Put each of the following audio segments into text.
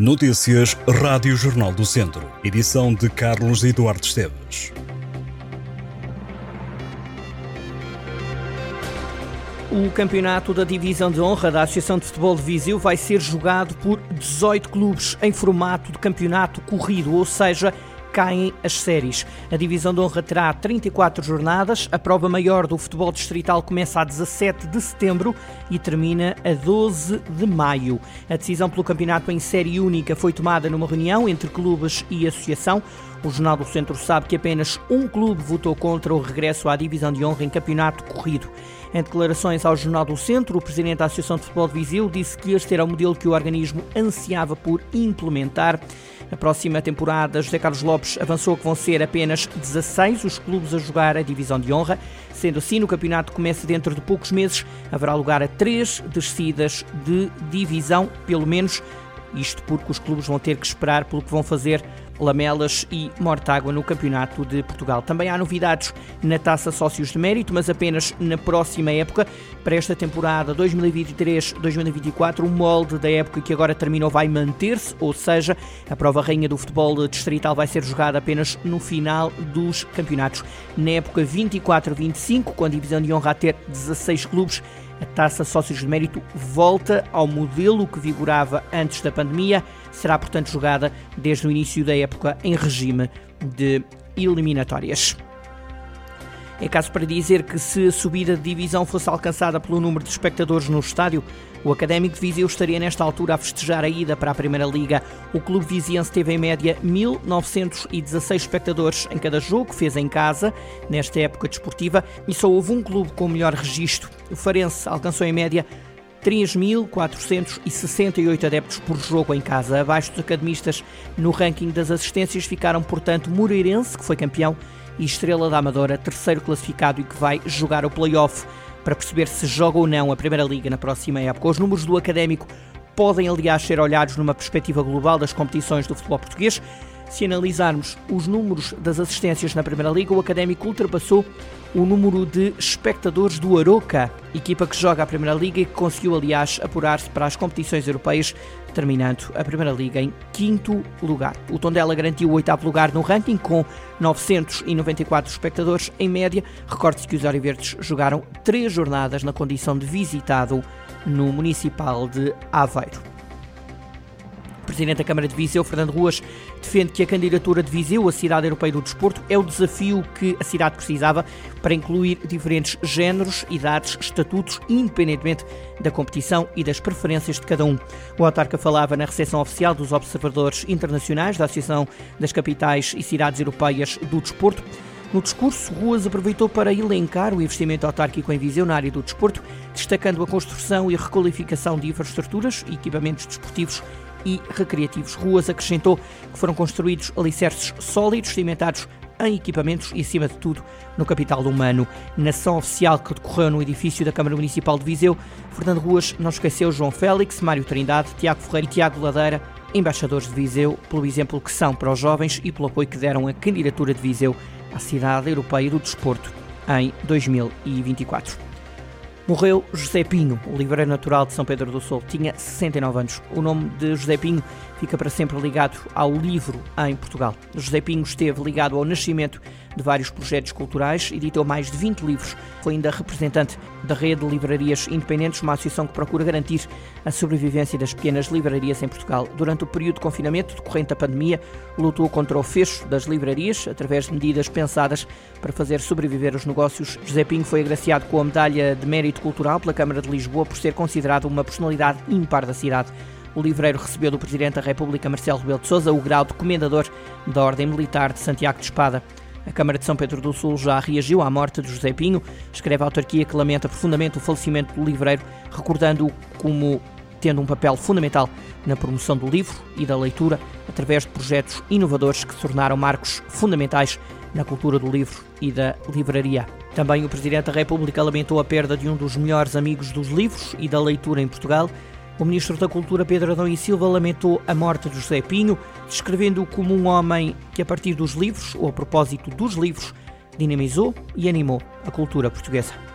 Notícias Rádio Jornal do Centro. Edição de Carlos Eduardo Esteves. O campeonato da Divisão de Honra da Associação de Futebol de Viseu vai ser jogado por 18 clubes em formato de campeonato corrido, ou seja, caem as séries. A divisão de honra terá 34 jornadas. A prova maior do futebol distrital começa a 17 de setembro e termina a 12 de maio. A decisão pelo campeonato em série única foi tomada numa reunião entre clubes e associação. O Jornal do Centro sabe que apenas um clube votou contra o regresso à divisão de honra em campeonato corrido. Em declarações ao Jornal do Centro, o presidente da Associação de Futebol de Viseu disse que este era o modelo que o organismo ansiava por implementar. Na próxima temporada, José Carlos Lopes avançou que vão ser apenas 16 os clubes a jogar a divisão de honra. Sendo assim, no campeonato começa dentro de poucos meses, haverá lugar a três descidas de divisão, pelo menos. Isto porque os clubes vão ter que esperar pelo que vão fazer Lamelas e Mortágua no Campeonato de Portugal. Também há novidades na Taça Sócios de Mérito, mas apenas na próxima época. Para esta temporada 2023-2024, o molde da época que agora terminou vai manter-se, ou seja, a prova rainha do futebol distrital vai ser jogada apenas no final dos campeonatos. Na época 24-25, com a divisão de honra a ter 16 clubes, a taça Sócios de Mérito volta ao modelo que vigorava antes da pandemia. Será, portanto, jogada desde o início da época em regime de eliminatórias. É caso para dizer que se a subida de divisão fosse alcançada pelo número de espectadores no estádio, o Académico de Viseu estaria nesta altura a festejar a ida para a Primeira Liga. O clube viziense teve em média 1.916 espectadores em cada jogo fez em casa nesta época desportiva e só houve um clube com melhor registro. O Farense alcançou em média 3.468 adeptos por jogo em casa. Abaixo dos academistas no ranking das assistências ficaram, portanto, Moreirense, que foi campeão, e Estrela da Amadora, terceiro classificado e que vai jogar o play-off para perceber se joga ou não a Primeira Liga na próxima época. Os números do Académico podem, aliás, ser olhados numa perspectiva global das competições do futebol português. Se analisarmos os números das assistências na Primeira Liga, o Académico ultrapassou o número de espectadores do Aroca, equipa que joga a Primeira Liga e que conseguiu, aliás, apurar-se para as competições europeias, terminando a Primeira Liga em quinto lugar. O Tondela garantiu o oitavo lugar no ranking com 994 espectadores em média. Recorde-se que os Oriverdes jogaram três jornadas na condição de visitado no Municipal de Aveiro. Presidente da Câmara de Viseu, Fernando Ruas, defende que a candidatura de Viseu à Cidade Europeia do Desporto é o desafio que a cidade precisava para incluir diferentes géneros, idades, estatutos, independentemente da competição e das preferências de cada um. O autarca falava na recepção oficial dos observadores internacionais da Associação das Capitais e Cidades Europeias do Desporto. No discurso, Ruas aproveitou para elencar o investimento autárquico em Viseu na área do desporto, destacando a construção e requalificação de infraestruturas e equipamentos desportivos e recreativos. Ruas acrescentou que foram construídos alicerces sólidos, cimentados em equipamentos e, acima de tudo, no capital humano. Na ação oficial que decorreu no edifício da Câmara Municipal de Viseu, Fernando Ruas não esqueceu João Félix, Mário Trindade, Tiago Ferreira e Tiago Ladeira, embaixadores de Viseu, pelo exemplo que são para os jovens e pelo apoio que deram à candidatura de Viseu à Cidade Europeia do Desporto em 2024. Morreu José Pinho, o livreiro natural de São Pedro do Sul. Tinha 69 anos. O nome de José Pinho fica para sempre ligado ao livro em Portugal. José Pinho esteve ligado ao nascimento de vários projetos culturais, editou mais de 20 livros, foi ainda representante da rede de livrarias independentes, uma associação que procura garantir a sobrevivência das pequenas livrarias em Portugal. Durante o período de confinamento decorrente da pandemia, lutou contra o fecho das livrarias através de medidas pensadas para fazer sobreviver os negócios. José Pinho foi agraciado com a medalha de mérito cultural pela Câmara de Lisboa por ser considerado uma personalidade ímpar da cidade. O livreiro recebeu do Presidente da República, Marcelo Rebelo de Sousa, o grau de Comendador da Ordem Militar de Santiago de Espada. A Câmara de São Pedro do Sul já reagiu à morte de José Pinho. Escreve a autarquia que lamenta profundamente o falecimento do livreiro, recordando-o como tendo um papel fundamental na promoção do livro e da leitura, através de projetos inovadores que se tornaram marcos fundamentais na cultura do livro e da livraria. Também o Presidente da República lamentou a perda de um dos melhores amigos dos livros e da leitura em Portugal, o ministro da Cultura, Pedro Adão e Silva, lamentou a morte de José Pinho, descrevendo-o como um homem que, a partir dos livros, ou a propósito dos livros, dinamizou e animou a cultura portuguesa.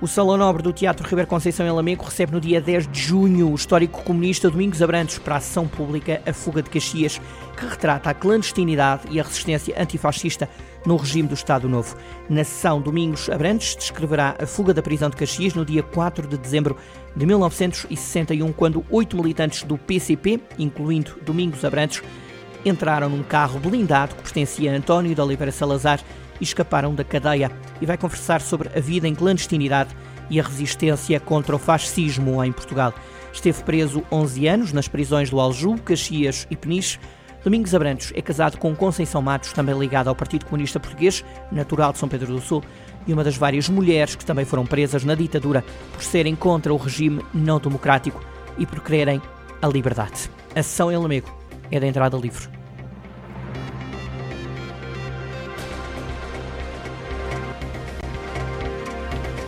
O Salão Nobre do Teatro Ribeiro Conceição em Lamego recebe no dia 10 de junho o histórico comunista Domingos Abrantes para a ação pública A Fuga de Caxias, que retrata a clandestinidade e a resistência antifascista no regime do Estado Novo. Na sessão, Domingos Abrantes descreverá a fuga da prisão de Caxias no dia 4 de dezembro de 1961, quando oito militantes do PCP, incluindo Domingos Abrantes, entraram num carro blindado que pertencia a António de Oliveira Salazar e escaparam da cadeia. E vai conversar sobre a vida em clandestinidade e a resistência contra o fascismo em Portugal. Esteve preso 11 anos nas prisões do Aljube, Caxias e Peniche. Domingos Abrantes é casado com Conceição Matos, também ligada ao Partido Comunista Português, natural de São Pedro do Sul, e uma das várias mulheres que também foram presas na ditadura por serem contra o regime não democrático e por quererem a liberdade. A sessão em Lamego é da entrada livre.